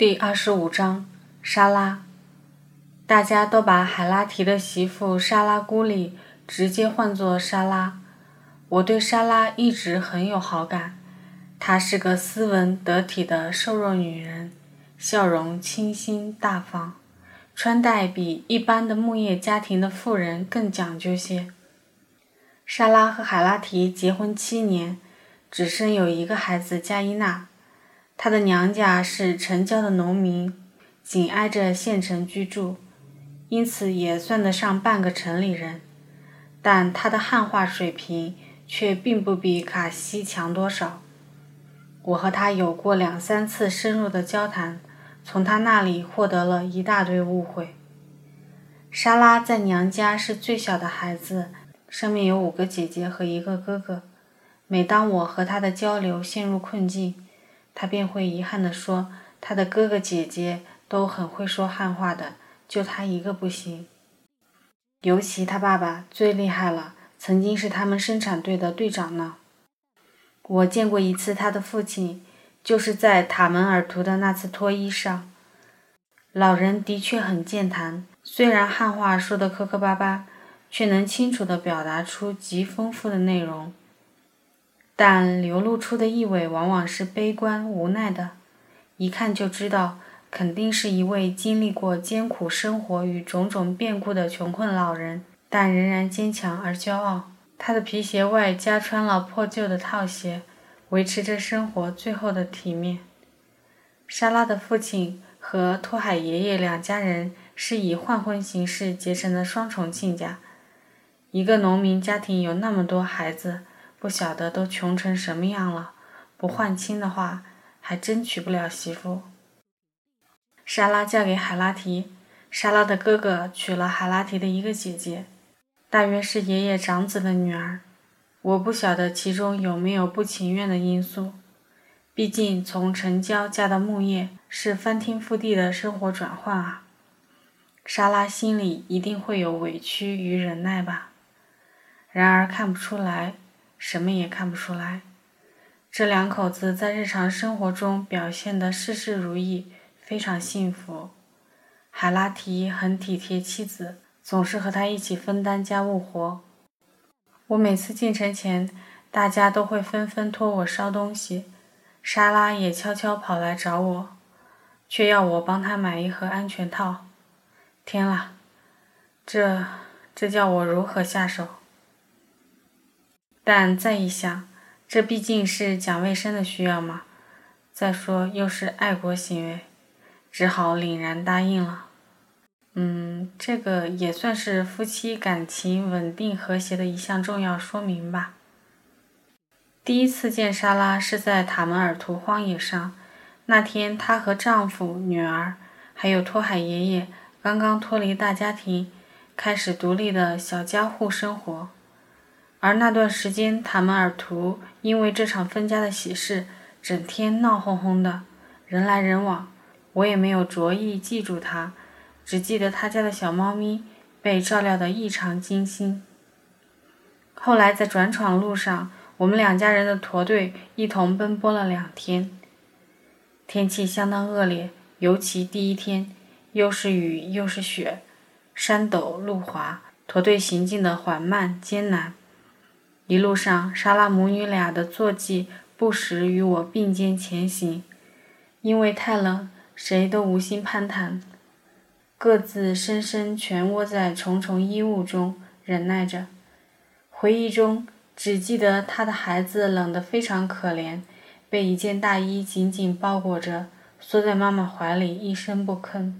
第二十五章，莎拉。大家都把海拉提的媳妇莎拉姑里直接唤作莎拉。我对莎拉一直很有好感，她是个斯文得体的瘦弱女人，笑容清新大方，穿戴比一般的牧业家庭的妇人更讲究些。莎拉和海拉提结婚七年，只生有一个孩子加伊娜。他的娘家是城郊的农民，紧挨着县城居住，因此也算得上半个城里人。但他的汉化水平却并不比卡西强多少。我和他有过两三次深入的交谈，从他那里获得了一大堆误会。莎拉在娘家是最小的孩子，上面有五个姐姐和一个哥哥。每当我和他的交流陷入困境，他便会遗憾地说：“他的哥哥姐姐都很会说汉话的，就他一个不行。尤其他爸爸最厉害了，曾经是他们生产队的队长呢。我见过一次他的父亲，就是在塔门尔图的那次脱衣上。老人的确很健谈，虽然汉话说得磕磕巴巴，却能清楚地表达出极丰富的内容。”但流露出的意味往往是悲观无奈的，一看就知道，肯定是一位经历过艰苦生活与种种变故的穷困老人，但仍然坚强而骄傲。他的皮鞋外加穿了破旧的套鞋，维持着生活最后的体面。莎拉的父亲和托海爷爷两家人是以换婚形式结成的双重亲家，一个农民家庭有那么多孩子。不晓得都穷成什么样了，不换亲的话，还真娶不了媳妇。莎拉嫁给海拉提，莎拉的哥哥娶了海拉提的一个姐姐，大约是爷爷长子的女儿。我不晓得其中有没有不情愿的因素，毕竟从城郊嫁到牧业是翻天覆地的生活转换啊。莎拉心里一定会有委屈与忍耐吧，然而看不出来。什么也看不出来，这两口子在日常生活中表现得事事如意，非常幸福。海拉提很体贴妻子，总是和他一起分担家务活。我每次进城前，大家都会纷纷托我捎东西，莎拉也悄悄跑来找我，却要我帮她买一盒安全套。天啦，这这叫我如何下手？但再一想，这毕竟是讲卫生的需要嘛。再说又是爱国行为，只好凛然答应了。嗯，这个也算是夫妻感情稳定和谐的一项重要说明吧。第一次见莎拉是在塔门尔图荒野上，那天她和丈夫、女儿还有托海爷爷刚刚脱离大家庭，开始独立的小家户生活。而那段时间，塔门尔图因为这场分家的喜事，整天闹哄哄的，人来人往。我也没有着意记住他，只记得他家的小猫咪被照料得异常精心。后来在转场路上，我们两家人的驼队一同奔波了两天，天气相当恶劣，尤其第一天，又是雨又是雪，山陡路滑，驼队行进的缓慢艰难。一路上，莎拉母女俩的坐骑不时与我并肩前行，因为太冷，谁都无心攀谈，各自深深蜷窝在重重衣物中，忍耐着。回忆中，只记得她的孩子冷得非常可怜，被一件大衣紧紧包裹着，缩在妈妈怀里，一声不吭。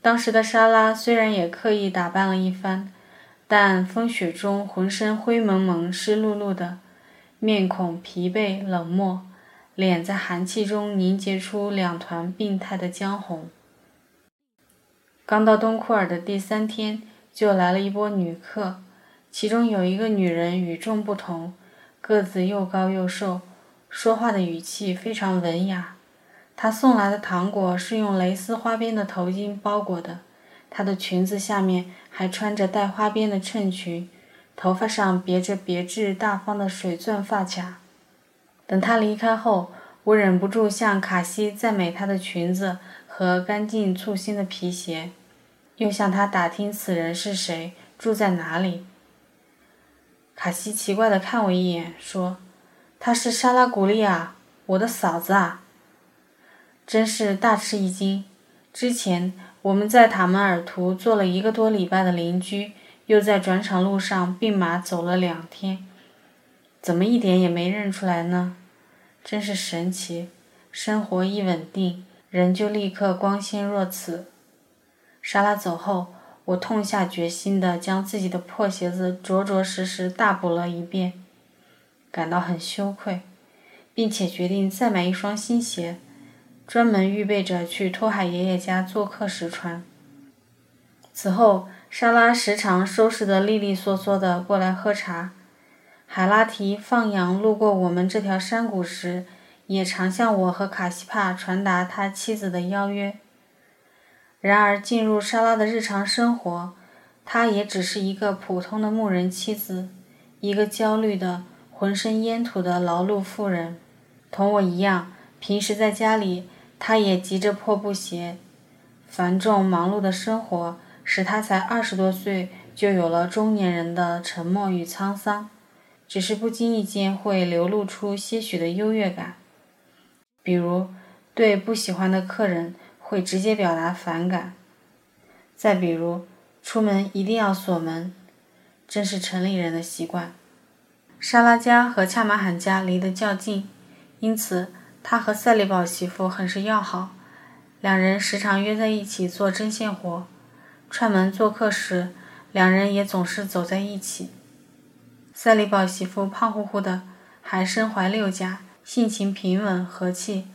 当时的莎拉虽然也刻意打扮了一番。但风雪中浑身灰蒙蒙、湿漉漉的，面孔疲惫冷漠，脸在寒气中凝结出两团病态的浆红。刚到东库尔的第三天，就来了一波女客，其中有一个女人与众不同，个子又高又瘦，说话的语气非常文雅。她送来的糖果是用蕾丝花边的头巾包裹的。她的裙子下面还穿着带花边的衬裙，头发上别着别致大方的水钻发卡。等她离开后，我忍不住向卡西赞美她的裙子和干净簇新的皮鞋，又向她打听此人是谁，住在哪里。卡西奇怪地看我一眼，说：“她是莎拉古丽亚，我的嫂子啊。”真是大吃一惊。之前我们在塔门尔图做了一个多礼拜的邻居，又在转场路上并马走了两天，怎么一点也没认出来呢？真是神奇！生活一稳定，人就立刻光鲜若此。莎拉走后，我痛下决心地将自己的破鞋子着着实实大补了一遍，感到很羞愧，并且决定再买一双新鞋，专门预备着去托海爷爷家做客时穿。此后，莎拉时常收拾得利利索索地过来喝茶。海拉提放羊路过我们这条山谷时，也常向我和卡西帕传达他妻子的邀约。然而，进入莎拉的日常生活，她也只是一个普通的牧人妻子，一个焦虑的、浑身烟土的劳碌妇人。同我一样，平时在家里，他也急着破布鞋。繁重忙碌的生活使他才二十多岁就有了中年人的沉默与沧桑。只是不经意间会流露出些许的优越感，比如对不喜欢的客人会直接表达反感，再比如出门一定要锁门，真是城里人的习惯。沙拉家和恰马罕家离得较近，因此他和赛利堡媳妇很是要好，两人时常约在一起做针线活，串门做客时，两人也总是走在一起。赛利堡媳妇胖乎乎的，还身怀六甲，性情平稳和气，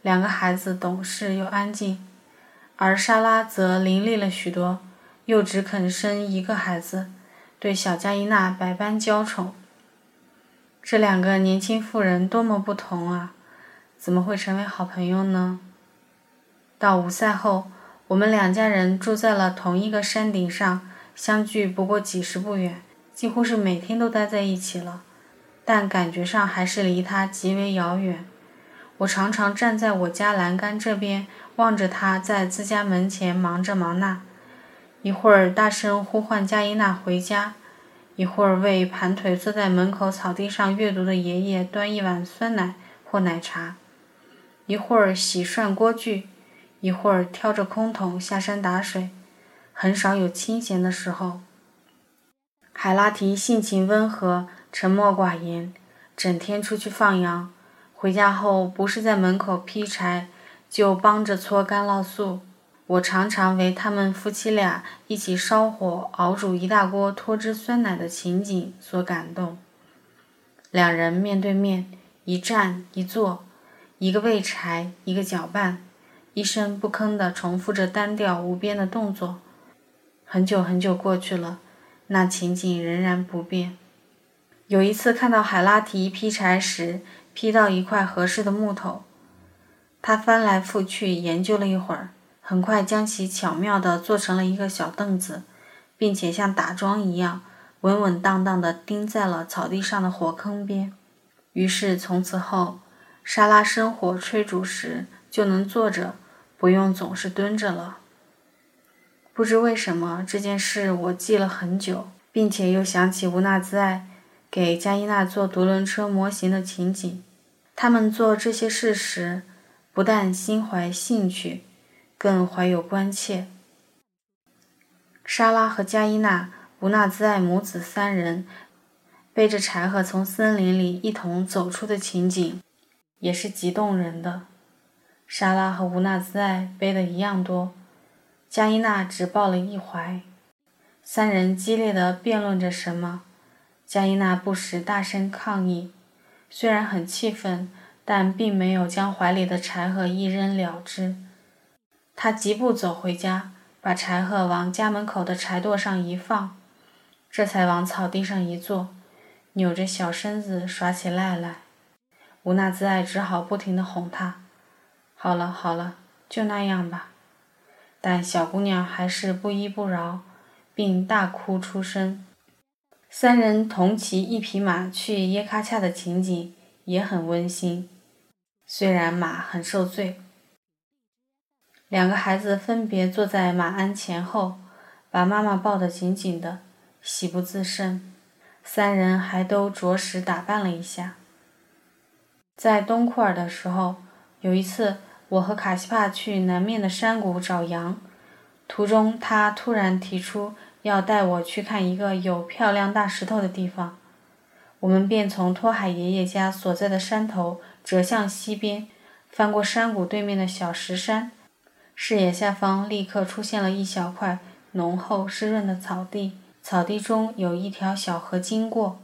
两个孩子懂事又安静；而莎拉则伶俐了许多，又只肯生一个孩子，对小加伊娜百般娇宠。这两个年轻妇人多么不同啊！怎么会成为好朋友呢？到午赛后，我们两家人住在了同一个山顶上，相距不过几十步远。几乎是每天都待在一起了，但感觉上还是离他极为遥远。我常常站在我家栏杆这边，望着他在自家门前忙这忙那，一会儿大声呼唤加伊娜回家，一会儿为盘腿坐在门口草地上阅读的爷爷端一碗酸奶或奶茶，一会儿洗涮锅具，一会儿挑着空桶下山打水，很少有清闲的时候。海拉提性情温和，沉默寡言，整天出去放羊，回家后不是在门口劈柴，就帮着搓干酪素。我常常为他们夫妻俩一起烧火熬煮一大锅脱脂酸奶的情景所感动。两人面对面，一站一坐，一个喂柴，一个搅拌，一声不吭地重复着单调无边的动作。很久很久过去了。那情景仍然不变。有一次看到海拉提劈柴时，劈到一块合适的木头，他翻来覆去研究了一会儿，很快将其巧妙地做成了一个小凳子，并且像打桩一样稳稳当当地钉在了草地上的火坑边。于是从此后，沙拉生火炊煮时就能坐着，不用总是蹲着了。不知为什么这件事我记了很久，并且又想起吴纳兹爱给加伊娜做独轮车模型的情景。他们做这些事时，不但心怀兴趣，更怀有关切。莎拉和加伊娜、吴纳兹爱母子三人背着柴禾从森林里一同走出的情景，也是极动人的。莎拉和吴纳兹爱背的一样多。加伊娜只抱了一怀，三人激烈的辩论着什么。加伊娜不时大声抗议，虽然很气愤，但并没有将怀里的柴禾一扔了之。她疾步走回家，把柴禾往家门口的柴垛上一放，这才往草地上一坐，扭着小身子耍起赖来。吴纳兹爱只好不停地哄她：“好了好了，就那样吧。”但小姑娘还是不依不饶，并大哭出声。三人同骑一匹马去耶喀恰的情景也很温馨。虽然马很受罪。两个孩子分别坐在马鞍前后，把妈妈抱得紧紧的，喜不自胜。三人还都着实打扮了一下。在东库尔的时候，有一次我和卡西帕去南面的山谷找羊，途中他突然提出要带我去看一个有漂亮大石头的地方，我们便从托海爷爷家所在的山头折向西边，翻过山谷对面的小石山。视野下方立刻出现了一小块浓厚湿润的草地，草地中有一条小河经过，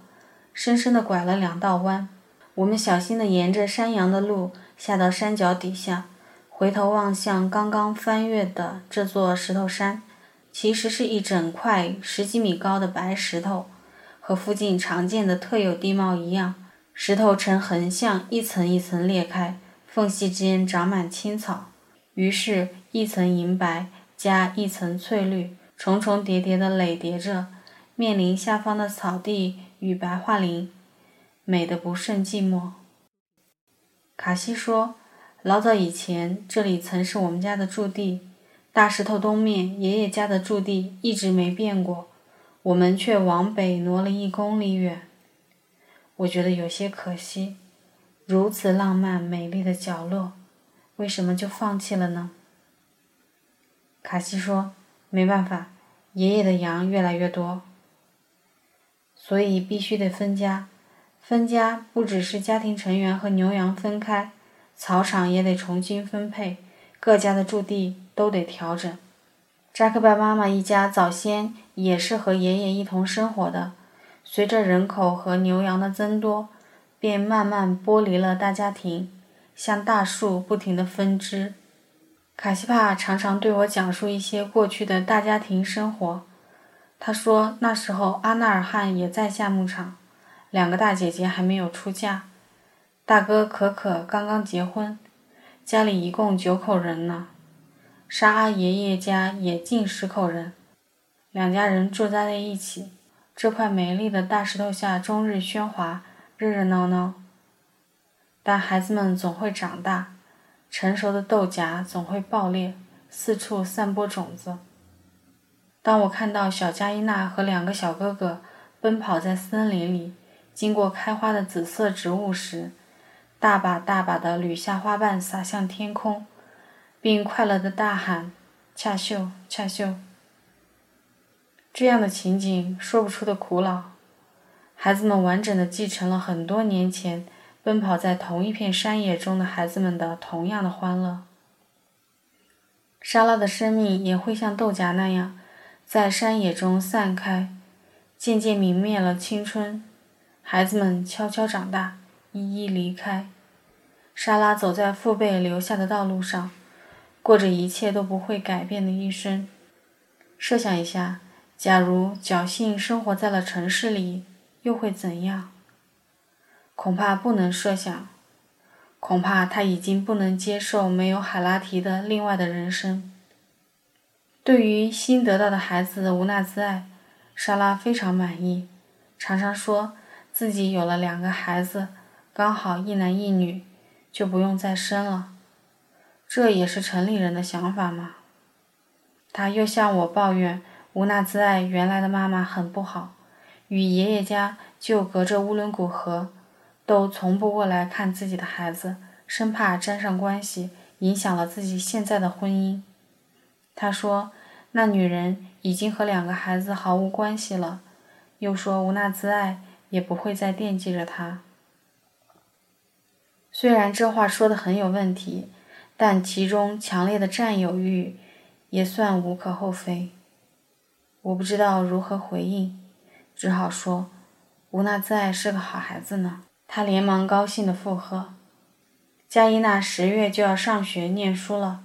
深深地拐了两道弯。我们小心地沿着山羊的路下到山脚底下，回头望向刚刚翻越的这座石头山，其实是一整块十几米高的白石头，和附近常见的特有地貌一样，石头呈横向一层一层裂开，缝隙间长满青草。于是，一层银白加一层翠绿，重重叠叠的垒叠着，面临下方的草地与白桦林，美得不胜寂寞。卡西说：“老早以前，这里曾是我们家的驻地，大石头东面爷爷家的驻地一直没变过，我们却往北挪了一公里远。我觉得有些可惜，如此浪漫美丽的角落。”为什么就放弃了呢？卡西说：“没办法，爷爷的羊越来越多，所以必须得分家。分家不只是家庭成员和牛羊分开，草场也得重新分配，各家的驻地都得调整。扎克拜妈妈一家早先也是和爷爷一同生活的，随着人口和牛羊的增多，便慢慢剥离了大家庭。”像大树不停地分支。卡西帕常常对我讲述一些过去的大家庭生活。他说那时候阿纳尔汗也在下牧场，两个大姐姐还没有出嫁，大哥可可刚刚结婚，家里一共九口人呢。沙阿爷爷家也近十口人，两家人住在了一起。这块美丽的大石头下，终日喧哗，热热闹闹。但孩子们总会长大，成熟的豆荚总会爆裂，四处散播种子。当我看到小加伊娜和两个小哥哥奔跑在森林里，经过开花的紫色植物时，大把大把的捋下花瓣洒向天空，并快乐地大喊：“恰秀，恰秀！”这样的情景说不出的苦恼。孩子们完整的继承了很多年前。奔跑在同一片山野中的孩子们的同样的欢乐。莎拉的生命也会像豆荚那样，在山野中散开，渐渐泯灭了青春。孩子们悄悄长大，一一离开。莎拉走在父辈留下的道路上，过着一切都不会改变的一生。设想一下，假如侥幸生活在了城市里，又会怎样？恐怕不能设想，恐怕他已经不能接受没有海拉提的另外的人生。对于新得到的孩子无纳兹爱，莎拉非常满意，常常说自己有了两个孩子，刚好一男一女，就不用再生了。这也是城里人的想法嘛。他又向我抱怨吴娜兹爱原来的妈妈很不好，与爷爷家就隔着乌伦古河。都从不过来看自己的孩子，生怕沾上关系，影响了自己现在的婚姻。他说：“那女人已经和两个孩子毫无关系了。”又说：“吴娜兹爱也不会再惦记着他。”虽然这话说的很有问题，但其中强烈的占有欲也算无可厚非。我不知道如何回应，只好说：“无纳兹爱是个好孩子呢。”他连忙高兴地附和：“加伊娜十月就要上学念书了，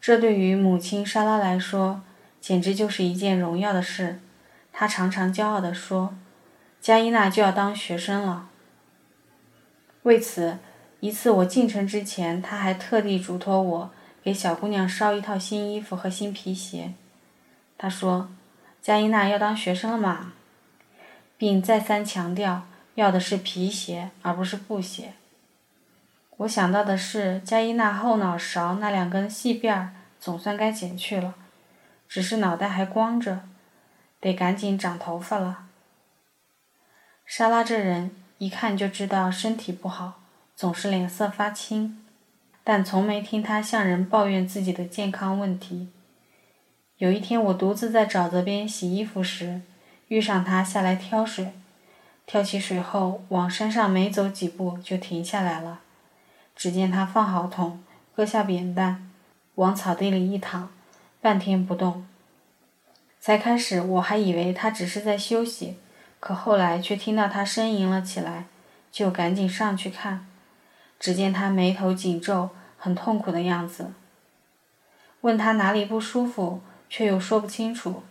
这对于母亲莎拉来说，简直就是一件荣耀的事。”他常常骄傲地说：“加伊娜就要当学生了。”为此，一次我进城之前，他还特地嘱托我给小姑娘捎一套新衣服和新皮鞋。他说：“加伊娜要当学生了嘛？”并再三强调。要的是皮鞋，而不是布鞋。我想到的是，加伊娜后脑勺那两根细辫儿总算该剪去了，只是脑袋还光着，得赶紧长头发了。莎拉这人一看就知道身体不好，总是脸色发青，但从没听她向人抱怨自己的健康问题。有一天，我独自在沼泽边洗衣服时，遇上他下来挑水。挑起水后，往山上没走几步就停下来了。只见他放好桶，搁下扁担，往草地里一躺，半天不动。才开始我还以为他只是在休息，可后来却听到他呻吟了起来，就赶紧上去看。只见他眉头紧皱，很痛苦的样子。问他哪里不舒服，却又说不清楚。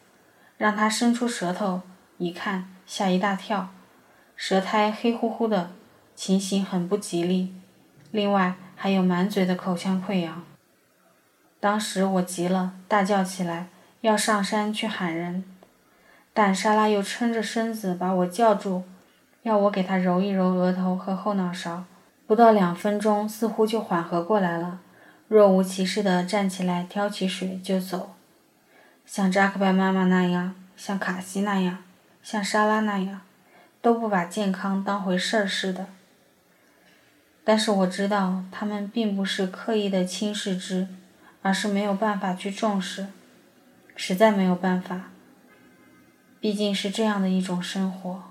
让他伸出舌头一看，吓一大跳。舌苔黑乎乎的，情形很不吉利。另外还有满嘴的口腔溃疡。当时我急了，大叫起来，要上山去喊人，但莎拉又撑着身子把我叫住，要我给她揉一揉额头和后脑勺。不到两分钟，似乎就缓和过来了，若无其事地站起来，挑起水就走，像扎克拜妈妈那样，像卡西那样，像莎拉那样。都不把健康当回事儿似的，但是我知道他们并不是刻意的轻视之，而是没有办法去重视，实在没有办法。毕竟是这样的一种生活。